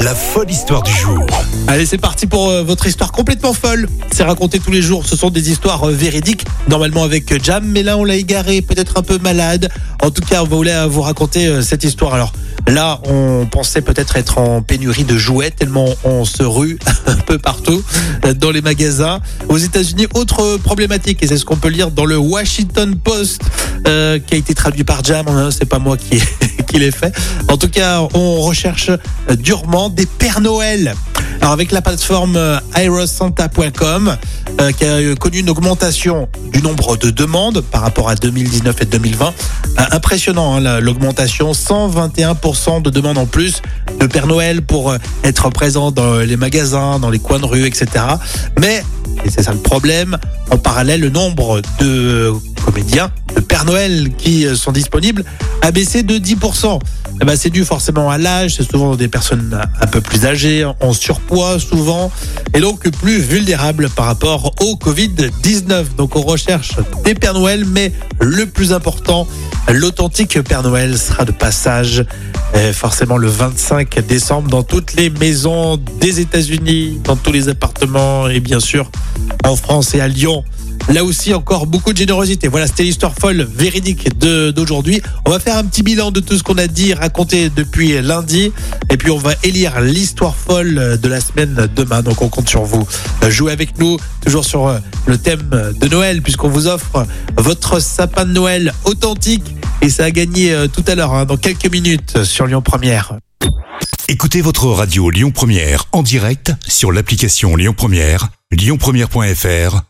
La folle histoire du jour. Allez, c'est parti pour euh, votre histoire complètement folle. C'est raconté tous les jours. Ce sont des histoires euh, véridiques, normalement avec euh, Jam, mais là on l'a égaré, peut-être un peu malade. En tout cas, on voulait vous raconter cette histoire. Alors là, on pensait peut-être être en pénurie de jouets tellement on se rue un peu partout dans les magasins. Aux États-Unis, autre problématique, et c'est ce qu'on peut lire dans le Washington Post, qui a été traduit par Jam. hein, C'est pas moi qui qui l'ai fait. En tout cas, on recherche euh, durement des Pères Noël. Alors avec la plateforme euh, aerosanta.com euh, qui a euh, connu une augmentation du nombre de demandes par rapport à 2019 et 2020, Euh, impressionnant hein, la- l'augmentation, 121% de demandes en plus de Père Noël pour euh, être présent dans les magasins, dans les coins de rue, etc. Mais, et c'est ça le problème, en parallèle, le nombre de comédiens Père Noël qui euh, sont disponibles a baissé de 10%. Eh ben, c'est dû forcément à l'âge, c'est souvent des personnes un peu plus âgées, en surpoids souvent, et donc plus vulnérables par rapport au Covid-19. Donc on recherche des Pères Noël, mais le plus important, l'authentique Père Noël sera de passage euh, forcément le 25 décembre dans toutes les maisons des États-Unis, dans tous les appartements et bien sûr en France et à Lyon. Là aussi, encore beaucoup de générosité. Voilà, c'était l'histoire folle véridique d'aujourd'hui. On va faire un petit bilan de tout ce qu'on a dit, raconté depuis lundi. Et puis, on va élire l'histoire folle de la semaine demain. Donc, on compte sur vous. Jouez avec nous, toujours sur euh, le thème de Noël, puisqu'on vous offre votre sapin de Noël authentique. Et ça a gagné euh, tout à l'heure, hein, dans quelques minutes, sur Lyon Première. Écoutez votre radio Lyon Première en direct sur l'application Lyon Première, lyonpremière.fr